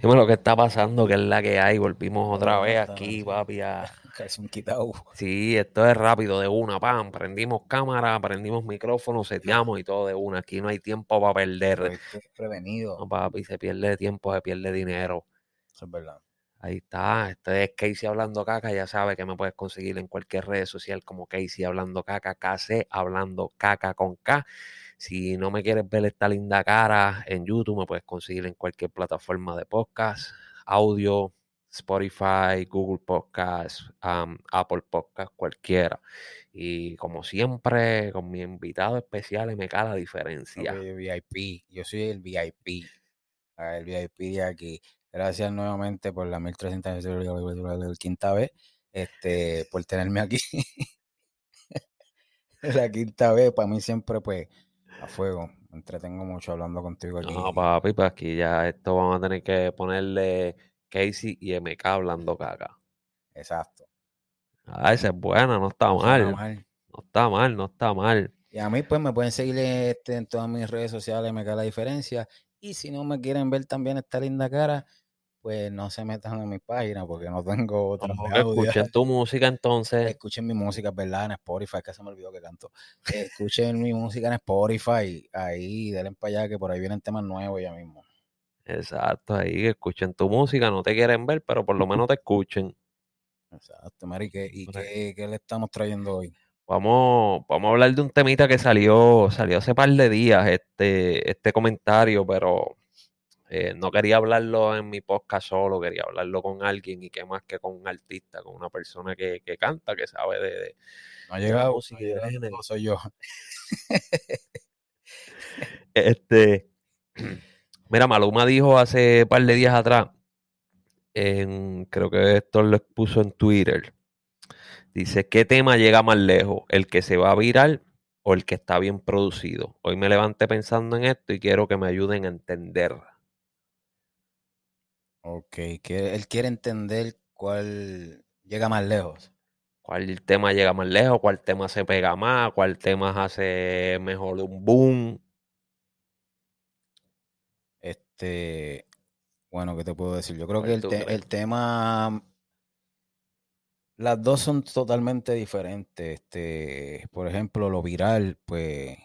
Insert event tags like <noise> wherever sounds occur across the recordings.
Dime lo que está pasando, que es la que hay. Volvimos otra vez aquí, papi. a- <laughs> Casi un quitado. Sí, esto es rápido, de una, pam. Prendimos cámara, prendimos micrófono, seteamos y todo de una. Aquí no hay tiempo para perder. Prevenido. No, papi, se pierde tiempo, se pierde dinero. Eso es verdad. Ahí está, este es Casey Hablando Caca, ya sabes que me puedes conseguir en cualquier red social como Casey Hablando Caca, KC Hablando Caca con K. Si no me quieres ver esta linda cara en YouTube, me puedes conseguir en cualquier plataforma de podcast, audio, Spotify, Google Podcast, um, Apple Podcast, cualquiera. Y como siempre, con mi invitado especial, me cae la diferencia. Ok, VIP. Yo soy el VIP. Ah, El VIP de aquí. Gracias nuevamente por la 1300 quinta vez. Este, por tenerme aquí. <laughs> la quinta vez, para mí siempre, pues, a fuego. Me entretengo mucho hablando contigo aquí. No, papi, pues aquí ya esto vamos a tener que ponerle Casey y MK hablando caca. Exacto. Ah, esa es buena, no está No mal. mal. No está mal, no está mal. Y a mí, pues, me pueden seguir este, en todas mis redes sociales, me cae la diferencia. Y si no me quieren ver también esta linda cara, pues no se metan en mi página porque no tengo otra No, escuchen tu música entonces. Escuchen mi música, es verdad, en Spotify, que se me olvidó que canto. Escuchen mi música en Spotify, ahí, denle para allá, que por ahí vienen temas nuevos ya mismo. Exacto, ahí que escuchen tu música. No te quieren ver, pero por lo menos te escuchen. Exacto, Mari, ¿qué- ¿y qué, qué le estamos trayendo hoy? Vamos, vamos a hablar de un temita que salió, salió hace par de días, este, este comentario, pero eh, no quería hablarlo en mi podcast solo, quería hablarlo con alguien y qué más que con un artista, con una persona que, que canta, que sabe de, de- No ha llegado, música no ha llegado, no soy yo. <laughs> Este, mira, Maluma dijo hace par de días atrás, en, creo que esto lo expuso en Twitter, dice, ¿qué tema llega más lejos? ¿El que se va a viral o el que está bien producido? Hoy me levanté pensando en esto y quiero que me ayuden a entender. Ok, que él quiere entender cuál llega más lejos. ¿Cuál tema llega más lejos? ¿Cuál tema se pega más? ¿Cuál tema hace mejor un boom? Este, bueno, ¿qué te puedo decir? Yo creo que ¿Cuál el, te- el tema, las dos son totalmente diferentes. Este, por ejemplo, lo viral, pues,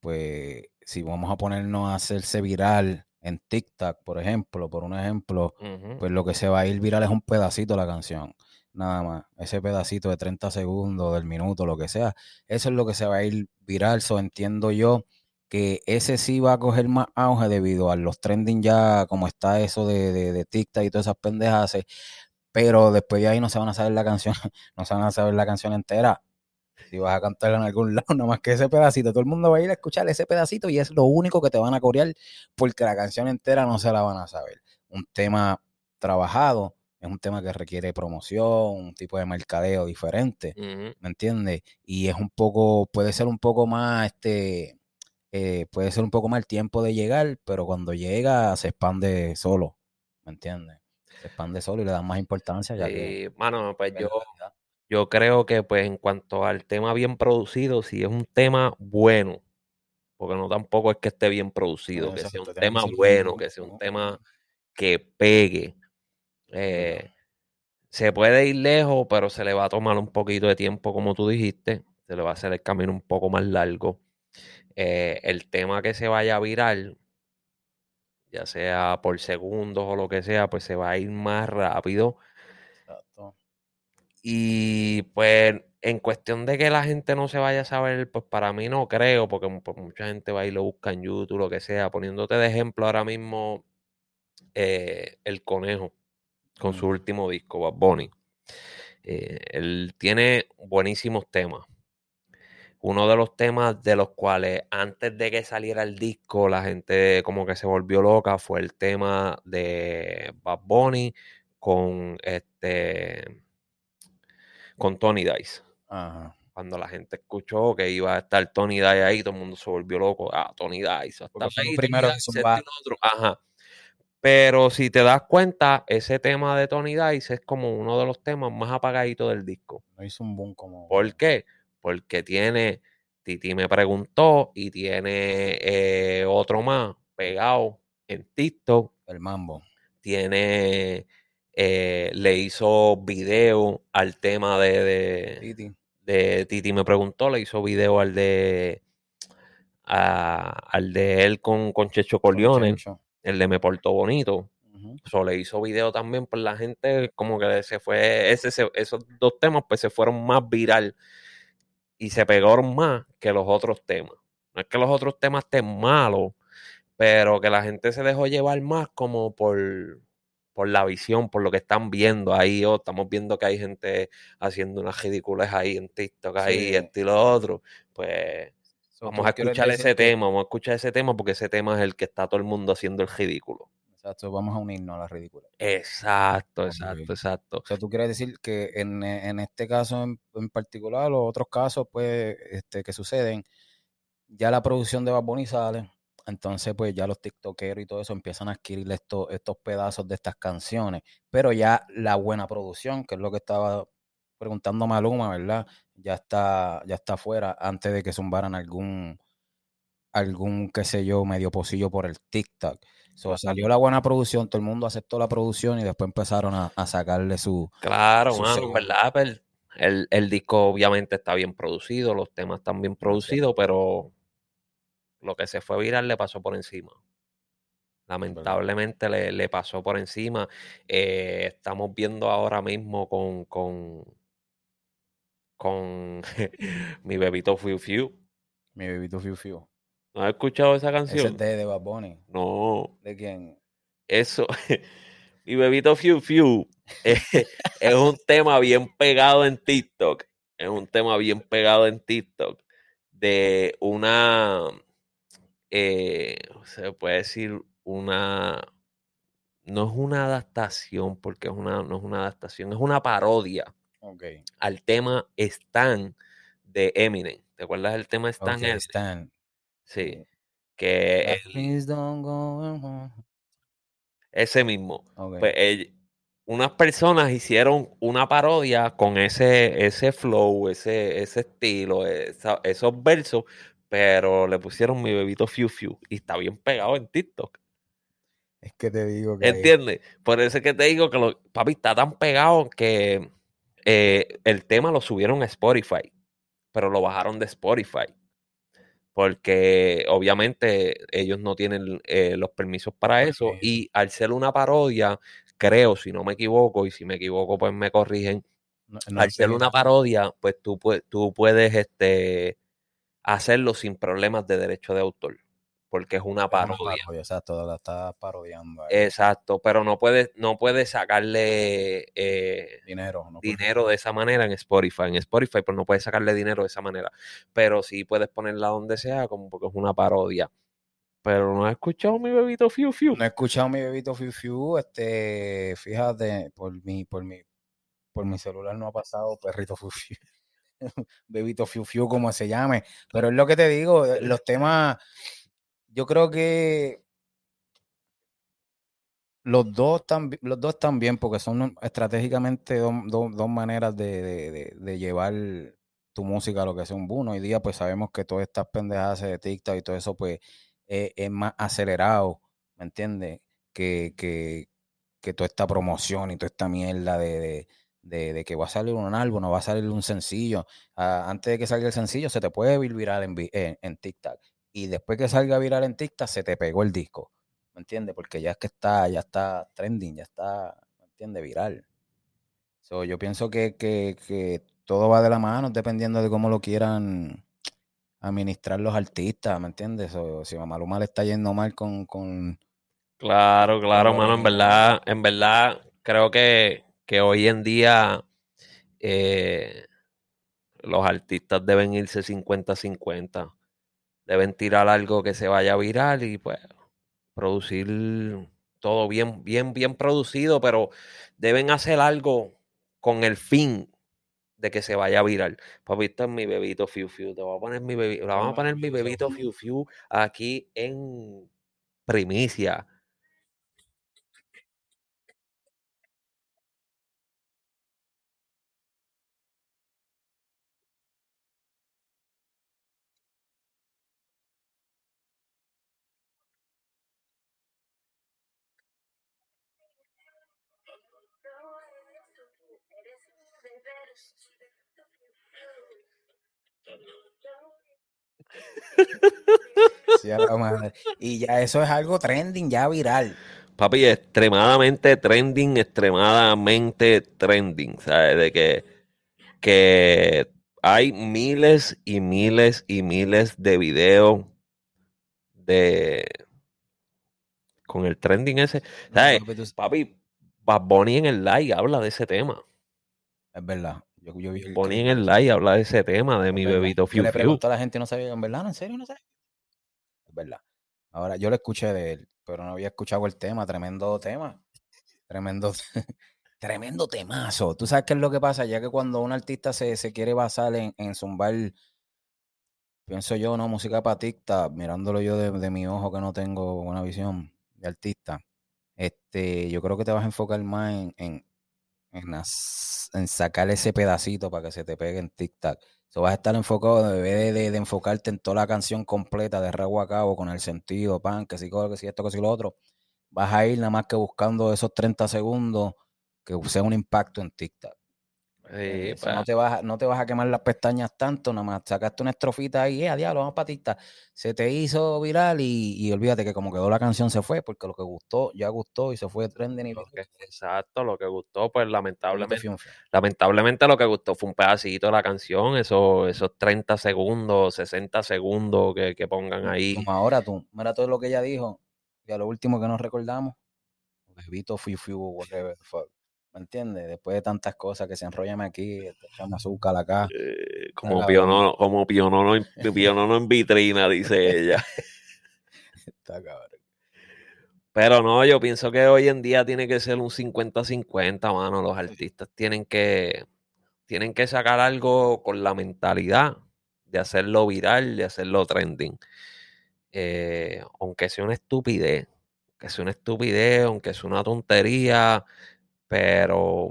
pues, si vamos a ponernos a hacerse viral en TikTok, por ejemplo, por un ejemplo, pues lo que se va a ir viral es un pedacito de la canción, nada más. Ese pedacito de 30 segundos, del minuto, lo que sea. Eso es lo que se va a ir viral. So entiendo yo que ese sí va a coger más auge debido a los trending ya, como está eso de, de, de TikTok y todas esas pendejas. Pero después de ahí no se van a saber la canción, <laughs> no se van a saber la canción entera. Si vas a cantarla en algún <laughs> lado, nada más que ese pedacito, todo el mundo va a ir a escuchar ese pedacito y es lo único que te van a corear porque la canción entera no se la van a saber. Un tema trabajado es un tema que requiere promoción, un tipo de mercadeo diferente. ¿me entiendes? Y es un poco, puede ser un poco más, este, eh, puede ser un poco más el tiempo de llegar, pero cuando llega se expande solo, ¿me entiendes? Se expande solo y le dan más importancia ya que... Y, mano, pues es yo. Yo creo que pues en cuanto al tema bien producido, si es un tema bueno, porque no tampoco es que esté bien producido, que sea un tema bueno, buen- que sea un un- tema que pegue. Eh, se puede ir lejos, pero se le va a tomar un poquito de tiempo, como tú dijiste. Se le va a hacer el camino un poco más largo. Eh, el tema que se vaya a viral, ya sea por segundos o lo que sea, pues se va a ir más rápido. Y pues en cuestión de que la gente no se vaya a saber, pues para mí no creo, porque mu- pues, mucha gente va y lo busca en YouTube, lo que sea. Poniéndote de ejemplo ahora mismo, eh, El Conejo, con su Mm. último disco, Bad Bunny. Eh, él tiene buenísimos temas. Uno de los temas de los cuales antes de que saliera el disco la gente como que se volvió loca fue el tema de Bad Bunny con este con Tony Dice. Ajá. Cuando la gente escuchó que iba a estar Tony Dice ahí, todo el mundo se volvió loco. Ah, Tony Dice. ahí, primero Dice, lo otro. Ajá. Pero si te das cuenta, ese tema de Tony Dice es como uno de los temas más apagaditos del disco. No hizo un boom como... ¿Por qué? Porque tiene, Titi me preguntó y tiene eh, otro más pegado en TikTok. El mambo. tiene, eh, le hizo video al tema de, de, Titi. de Titi me preguntó, le hizo video al de a- al de él con, con Checho con el de Me Portó Bonito. So, le hizo video también, pues la gente como que se fue, ese, se- esos dos temas pues se fueron más viral y se pegaron más que los otros temas. No es que los otros temas estén malos, pero que la gente se dejó llevar más como por, por la visión, por lo que están viendo ahí. oh, estamos viendo que hay gente haciendo unas ridículas ahí en TikTok, ahí, Sí. esto y lo otro. Pues So, vamos a escuchar ese que- tema, vamos a escuchar ese tema porque ese tema es el que está todo el mundo haciendo el ridículo. Exacto, vamos a unirnos a la ridícula. Exacto, exacto, exacto. O sea, tú quieres decir que en, en este caso en, en particular, o otros casos, pues, este, que suceden, ya la producción de Bad Bunny sale, entonces, pues, ya los tiktokeros y todo eso empiezan a adquirir estos, estos pedazos de estas canciones, pero ya la buena producción, que es lo que estaba preguntando Maluma, ¿verdad? Ya está, ya está afuera antes de que zumbaran algún, algún, qué sé yo, medio pocillo por el TikTok. So, salió la buena producción, todo el mundo aceptó la producción y después empezaron a, a sacarle su, Claro, su mano, verdad, pues, el, el disco obviamente está bien producido, los temas están bien producidos, pero lo que se fue viral le pasó por encima. Lamentablemente le, le pasó por encima. Eh, estamos viendo ahora mismo con, con, con <laughs> mi bebito Fiu Fiu. Mi bebito Fiu Fiu. ¿No has escuchado esa canción? es de, de Bad Bunny. No, ¿De quién? eso, <laughs> mi bebito Fiu Fiu eh, <laughs> es un tema bien pegado en TikTok. Es un tema bien pegado en TikTok de una, eh, se puede decir una, no es una adaptación, porque es una, no es una adaptación, es una parodia al tema Stan de Eminem. ¿Te acuerdas del tema Stan? Ok, Eminem? Stan. Sí, que don't go home. ese mismo. Pues ell- unas personas hicieron una parodia con ese, ese flow, ese, ese estilo, esa- esos versos, pero le pusieron mi bebito Fiu Fiu y está bien pegado en TikTok. Es que te digo que ¿Entiendes? Por eso es que te digo que lo, papi está tan pegado que eh, el tema lo subieron a Spotify, pero lo bajaron de Spotify. Porque obviamente ellos no tienen eh, los permisos para eso. Y al ser una parodia, creo, si no me equivoco, y si me equivoco, pues me corrigen. no- no al ser una parodia, pues tú, pue- tú puedes este, hacerlo sin problemas de derecho de autor. Porque es una parodia. Exacto, la estás parodiando. ahí. Exacto, pero no puedes, no puedes sacarle eh, dinero. No dinero de esa manera en Spotify. En Spotify, pues no puedes sacarle dinero de esa manera. Pero sí puedes ponerla donde sea, como porque es una parodia. Pero no has escuchado mi bebito Fiu Fiu. No he escuchado mi bebito Fiu Fiu, este, fíjate, por mi, por mi, por mi celular no ha pasado perrito Fiu Fiu. <laughs> Bebito Fiu Fiu, como se llame. Pero es lo que te digo, eh, los temas, yo creo que los dos bi- los dos bien porque son estratégicamente dos, maneras de, llevar tu música a lo que es un boom. Hoy día pues sabemos que todas estas pendejadas de TikTok y todo eso pues eh, es más acelerado, ¿me entiendes? Que, que toda esta promoción y toda esta mierda de, de, de- que va a salir un álbum, no va a salir un sencillo. Ah, antes de que salga el sencillo se te puede vir viral en, en, en TikTok. Y después que salga viral en TikTok se te pegó el disco. ¿Me entiendes? Porque ya es que está, ya está trending, ya está, ¿me entiendes? Viral. So, yo pienso que, que, que todo va de la mano dependiendo de cómo lo quieran administrar los artistas, ¿me entiendes? So, si a Maluma le está yendo mal con, con Claro, claro, Con mano. En verdad, en verdad, creo que, que hoy en día eh, los artistas deben irse 50-50. Deben tirar algo que se vaya viral y pues producir todo bien, bien, bien producido, pero deben hacer algo con el fin de que se vaya viral. Papi, esto es mi bebito Fiu Fiu. Te voy a poner mi bebito, vamos a poner mi bebito Fiu Fiu aquí en primicia. Y ya eso es algo trending, ya viral. Papi, extremadamente trending, extremadamente trending. ¿Sabes? De que, que hay miles y miles y miles de videos de con el trending ese. ¿Sabes? Papi, Bad Bunny en el live habla de ese tema. Es verdad. Yo, Bunny en el live habla de ese tema, de mi bebito Fiu Le preguntó a la gente, no sabía, en verdad, en serio, no sé. Es verdad. Ahora, yo lo escuché de él, pero no había escuchado el tema, tremendo tema. Tremendo, <laughs> tremendo temazo. Tú sabes qué es lo que pasa, ya que cuando un artista se, quiere basar en, en zumbar, pienso yo, no, música patista, mirándolo yo de, mi ojo que no tengo buena visión de artista, este, yo creo que te vas a enfocar más en, en, en, sacar ese pedacito para que se te pegue en. So, vas a estar enfocado, en vez de, enfocarte en toda la canción completa de Rago a cabo con el sentido, pan, que si, que si esto, que si lo otro, vas a ir nada más que buscando esos 30 segundos que sea un impacto en TikTok. Eh, no, te vas, no te vas a quemar las pestañas tanto, nada más sacaste una estrofita ahí, eh, a diablo, vamos patita. Se te hizo viral y, olvídate que como quedó la canción se fue, porque lo que gustó, ya gustó y se fue trending. Y exacto, lo que gustó, pues lamentablemente, lamentablemente lo que gustó fue un pedacito de la canción, esos, esos 30 segundos, 60 segundos que, pongan ahí. Como ahora tú, mira todo lo que ella dijo, y a lo último que nos recordamos, bebito, fiu, fiu, whatever, fuck. ¿Me entiendes? Después de tantas cosas que se enrollan aquí, echamos azúcar acá. Eh, como, pionono, como pionono, <laughs> en vitrina, dice ella. Está cabrón. Pero no, yo pienso que hoy en día tiene que ser un 50-50, mano. Los artistas tienen que, tienen que sacar algo con la mentalidad de hacerlo viral, de hacerlo trending. Eh, aunque sea una estupidez, aunque sea una estupidez, aunque sea una tontería, pero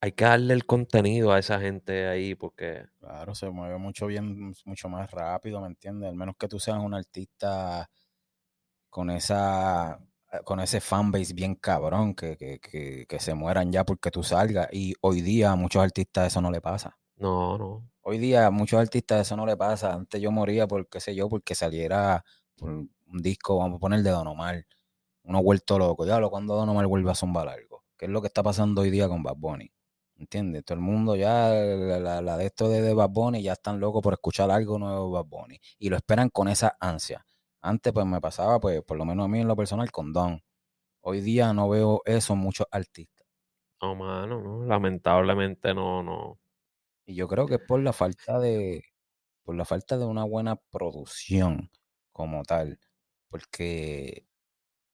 hay que darle el contenido a esa gente ahí porque... Claro, se mueve mucho bien, mucho más rápido, ¿me entiendes? Al menos que tú seas un artista con esa con ese fanbase bien cabrón, que, que, que, se mueran ya porque tú salgas. Y hoy día a muchos artistas eso no le pasa. No, no. Hoy día a muchos artistas eso no le pasa. Antes yo moría por, qué sé yo, porque saliera un disco, vamos a poner de Don Omar. Uno vuelto loco. Ya lo cuando Don Omar vuelve a zumbar algo que es lo que está pasando hoy día con Bad Bunny. ¿Entiendes? Todo el mundo ya, la, de esto de, Bad Bunny, ya están locos por escuchar algo nuevo de Bad Bunny. Y lo esperan con esa ansia. Antes, pues me pasaba, pues, por lo menos a mí en lo personal, con Don. Hoy día no veo eso en muchos artistas. No, mano, no. Lamentablemente no, no. Y yo creo que es por la falta de, por la falta de una buena producción como tal. Porque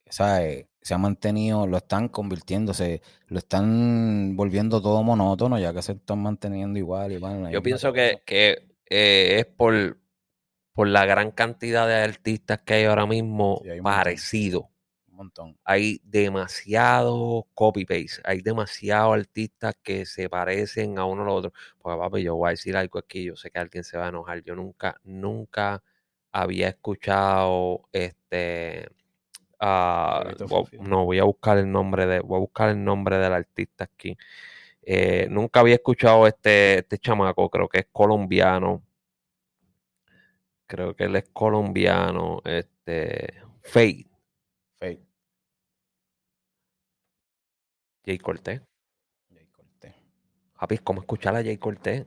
¿sabes? Se ha mantenido, lo están convirtiéndose, lo están volviendo todo monótono, ya que se están manteniendo igual. igual Yo pienso que, eh, es por, por la gran cantidad de artistas que hay ahora mismo parecido. Un montón. Hay demasiado copy-paste, hay demasiados artistas que se parecen a uno al otro. Porque, papi, yo voy a decir algo aquí, yo sé que alguien se va a enojar. Yo nunca, nunca había escuchado este Ah, no, voy a buscar el nombre de, voy a buscar el nombre del artista aquí. Eh, nunca había escuchado este, este chamaco, creo que es colombiano. Creo que él es colombiano. Este. Fate. Fate. Jay Cortés. Jay Cortés. Javi, ¿cómo escuchar a Jay Cortés?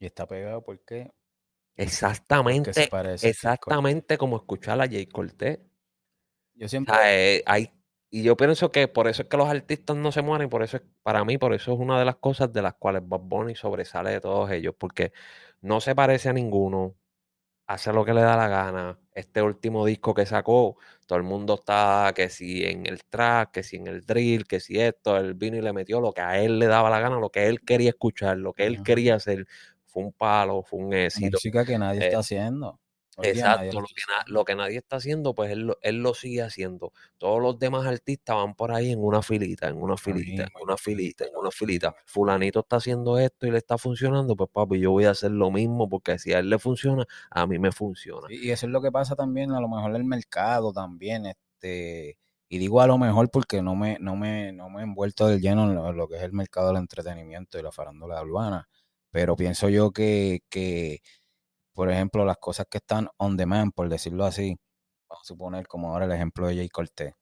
Y está pegado porque. Exactamente. exactamente como escuchar a Jay Cortés. Yo siempre. Eh, hay, y yo pienso que por eso es que los artistas no se mueren, por eso es, para mí, por eso es una de las cosas de las cuales Bob Bunny sobresale de todos ellos, porque no se parece a ninguno, hace lo que le da la gana. Este último disco que sacó, todo el mundo está que si en el track, que si en el drill, que si esto, el vino y le metió lo que a él le daba la gana, lo que él quería escuchar, lo que él quería hacer. Fue un palo, fue un éxito. Música que nadie está eh, haciendo. Exacto, lo que, nadie está haciendo, pues él, lo sigue haciendo. Todos los demás artistas van por ahí en una filita, en una filita, en una filita, en una filita. Fulanito está haciendo esto y le está funcionando, pues papi, yo voy a hacer lo mismo porque si a él le funciona, a mí me funciona. y eso es lo que pasa también, a lo mejor el mercado también, este, Y digo a lo mejor porque no me, no me, no me he envuelto del lleno en lo, que es el mercado del entretenimiento y la farándula urbana. Pero pienso yo que, que, por ejemplo, las cosas que están on demand, por decirlo así, vamos a suponer como ahora el ejemplo de Jay Cortez.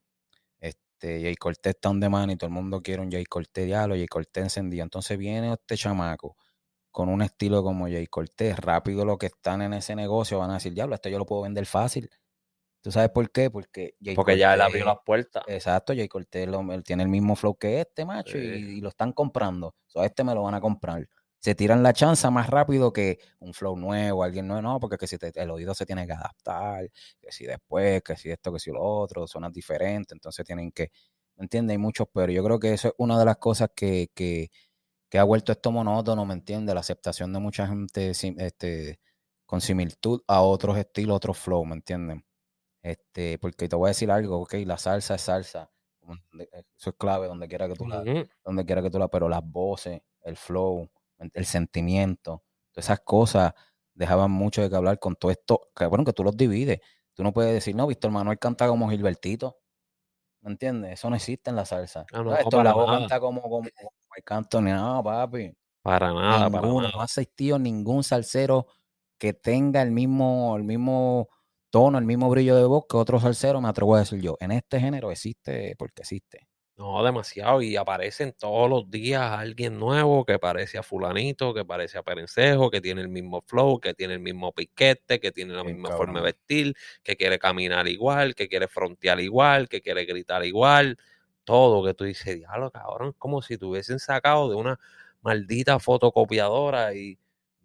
Este, Jay Cortez está on demand y todo el mundo quiere un Jay Cortez lo Jay Cortez encendido. Entonces viene este chamaco con un estilo como Jay Cortez, rápido lo que están en ese negocio van a decir, diablo, esto yo lo puedo vender fácil. ¿Tú sabes por qué? Porque Porque ya él abrió las puertas. Exacto, Jay Cortez él tiene el mismo flow que este, macho, y, lo están comprando. O este me lo van a comprar. Se tiran la chanza más rápido que un flow nuevo, alguien nuevo, no, porque que si el oído se tiene que adaptar, que si después, que si esto, que si lo otro, suena diferente, entonces tienen que, ¿me entiendes? Hay muchos, pero yo creo que eso es una de las cosas que, que, que ha vuelto esto monótono, ¿me entiendes? La aceptación de mucha gente este, con similitud a otros estilos, otros flow, ¿me entienden? Este, porque te voy a decir algo, ok, la salsa es salsa, eso es clave donde quiera que tú la, donde quiera que tú la, pero las voces, el flow, el sentimiento, todas esas cosas dejaban mucho de que hablar con todo esto, que bueno, que tú los divides. Tú no puedes decir, no, Víctor Manuel canta como Gilbertito. ¿Me entiendes? Eso no existe en la salsa. Ah, no, esto la voz canta como, como, canto ni nada, papi. Para nada, para nada. No ha existido ningún salsero que tenga el mismo, el mismo tono, el mismo brillo de voz que otro salsero, me atrevo a decir yo. En este género existe porque existe. No, demasiado. Y aparecen todos los días alguien nuevo que parece a fulanito, que parece a Perencejo, que tiene el mismo flow, que tiene el mismo piquete, que tiene la misma forma de vestir, que quiere caminar igual, que quiere frontear igual, que quiere gritar igual. Todo que tú dices, diablo, cabrón, como si tuviesen sacado de una maldita fotocopiadora y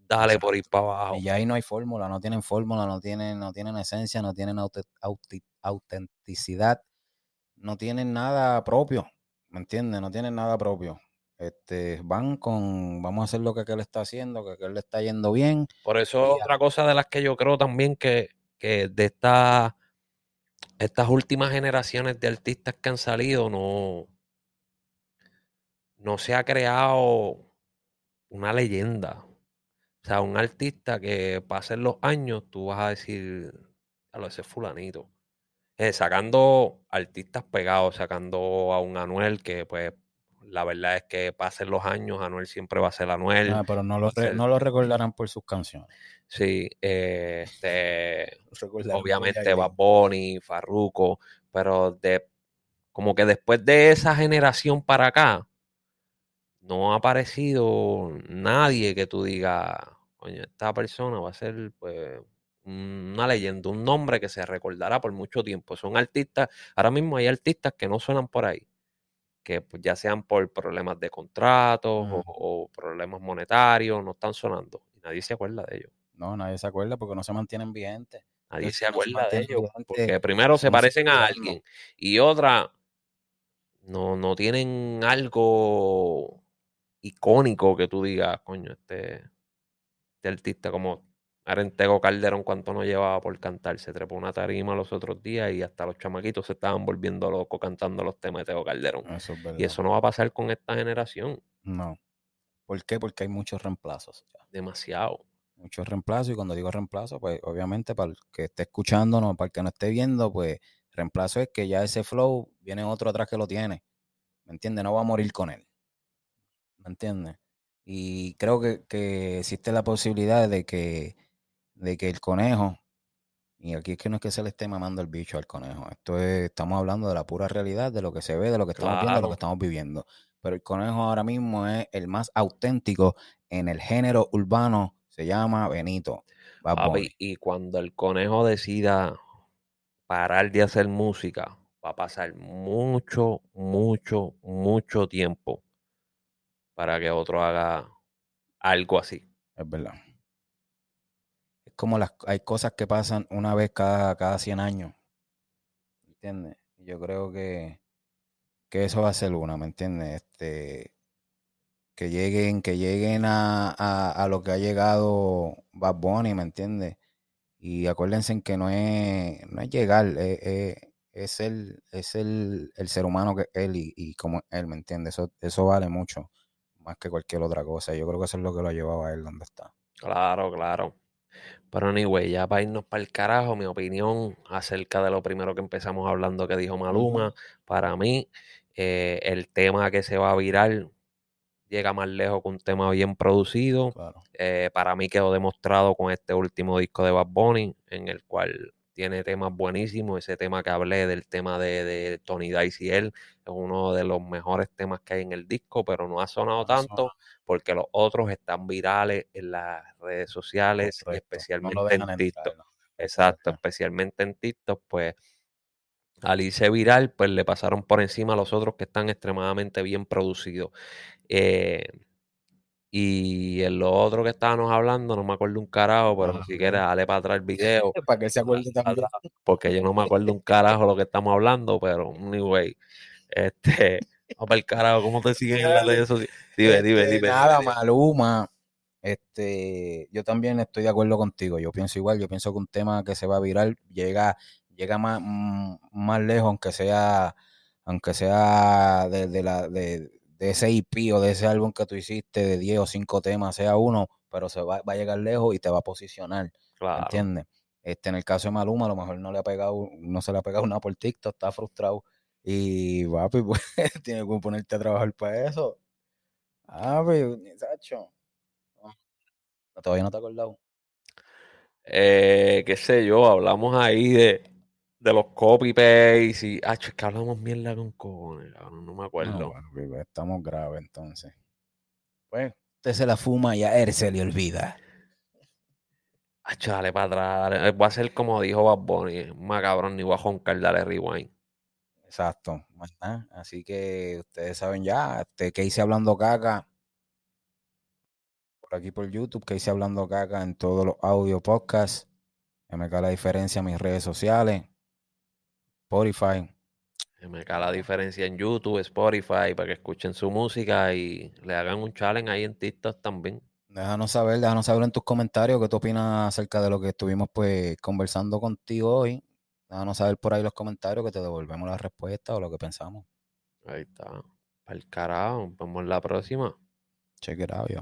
dale por ir para abajo. Y ahí no hay fórmula, no tienen fórmula, no tienen, no tienen esencia, no tienen autenticidad no tienen nada propio, ¿me entiendes? No tienen nada propio. Este, van con, vamos a hacer lo que él está haciendo, que él le está yendo bien. Por eso otra cosa de las que yo creo también que, que de esta, estas últimas generaciones de artistas que han salido no, no se ha creado una leyenda. O sea, un artista que pasen los años, tú vas a decir, a lo ese fulanito. Eh, sacando artistas pegados, sacando a un Anuel que pues la verdad es que pasen los años, Anuel siempre va a ser Anuel. Ah, pero no lo, no lo recordarán por sus canciones. Sí, este, <laughs> obviamente Bad Bunny, Farruko, pero de como que después de esa generación para acá, no ha aparecido nadie que tú digas, coño, esta persona va a ser pues una leyenda, un nombre que se recordará por mucho tiempo. Son artistas, ahora mismo hay artistas que no suenan por ahí, que pues, ya sean por problemas de contratos o, problemas monetarios, no están sonando. Y nadie se acuerda de ellos. No, nadie se acuerda porque no se mantienen vigentes. Nadie se acuerda de ellos. Porque primero se parecen a alguien y otra no, no tienen algo icónico que tú digas, coño, este, este artista como Arentego Calderón, cuánto no llevaba por cantar, se trepó una tarima los otros días y hasta los chamaquitos se estaban volviendo locos cantando los temas de Tego Calderón. y eso no va a pasar con esta generación. No. ¿Por qué? Porque hay muchos reemplazos. Demasiado. Muchos reemplazos y cuando digo reemplazo, pues obviamente para el que esté escuchándonos, para el que no esté viendo, pues reemplazo es que ya ese flow viene otro atrás que lo tiene. ¿Me entiendes? No va a morir con él. ¿Me entiendes? Y creo que, que existe la posibilidad de que de que el conejo, y aquí es que no es que se le esté mamando el bicho al conejo, esto es, estamos hablando de la pura realidad, de lo que se ve, de lo que estamos viendo, de lo que estamos viviendo. Pero el conejo ahora mismo es el más auténtico en el género urbano, se llama Benito. y cuando el conejo decida parar de hacer música, va a pasar mucho, mucho, mucho tiempo para que otro haga algo así. Es verdad como las, hay cosas que pasan una vez cada, cada 100 años. ¿Entiendes? Yo creo que, que eso va a ser una, ¿me entiendes? Este, que lleguen, que lleguen a, a, lo que ha llegado Bad Bunny, ¿me entiendes? Y acuérdense que no es, no es llegar, es, es, el, es el, el, ser humano que él y, y como él, ¿me entiendes? Eso, eso vale mucho, más que cualquier otra cosa. Yo creo que eso es lo que lo ha llevado a él donde está. Claro, claro. Pero anyway, ya para irnos para el carajo, mi opinión acerca de lo primero que empezamos hablando que dijo Maluma, para mí, eh, el tema que se va a virar llega más lejos con un tema bien producido. Eh, para mí quedó demostrado con este último disco de Bad Bunny, en el cual tiene temas buenísimos. Ese tema que hablé del tema de, Tony Dice y él es uno de los mejores temas que hay en el disco, pero no ha sonado tanto porque los otros están virales en las redes sociales, especialmente en TikTok. Exacto, especialmente en TikTok, pues al irse viral, pues le pasaron por encima a los otros que están extremadamente bien producidos. Eh, y en lo otro que estábamos hablando, no me acuerdo un carajo, pero si quieres, dale para atrás el video. <laughs> para que se acuerde también. Porque yo no me acuerdo un carajo lo que estamos hablando, pero anyway, este, <laughs> para el carajo, ¿cómo te siguen en las redes sociales? Dime, dime, este, dime. Nada, Maluma. Este, yo también estoy de acuerdo contigo. Yo pienso igual. Yo pienso que un tema que se va a viral llega, llega más, mm, más lejos, aunque sea, aunque sea de, la, de, de ese IP o de ese álbum que tú hiciste de 10 o 5 temas, sea uno, pero se va, va a llegar lejos y te va a posicionar. Claro. ¿Entiendes? Este, en el caso de Maluma, a lo mejor no le ha pegado, no se le ha pegado una por TikTok, está frustrado. Y papi, <laughs> pues tiene que ponerte a trabajar para eso. Ah, pero, Sacho. Todavía no te acordado. Eh, qué sé yo, hablamos ahí de, de los copy paste y. Ah, es que hablamos mierda con cojones, no me acuerdo. Pues, estamos graves entonces. Pues, usted se la fuma y a él se le olvida. Ah, dale para atrás. Va a ser como dijo Bad Bunny, más cabrón, ni voy a joncar, dale rewind. Exacto. Así que ustedes saben ya, este, que hice hablando caca. Por aquí por YouTube, que hice hablando caca en todos los audio podcasts. Cae la diferencia en mis redes sociales. Spotify. Me cae la diferencia en YouTube, Spotify, para que escuchen su música y le hagan un challenge ahí en TikTok también. Déjanos saber, déjanos saber en tus comentarios qué tú opinas acerca de lo que estuvimos pues conversando contigo hoy. Déjanos saber por ahí los comentarios que te devolvemos la respuesta o lo que pensamos. Ahí está. Para el carajo, vamos la próxima. Check it out, yo.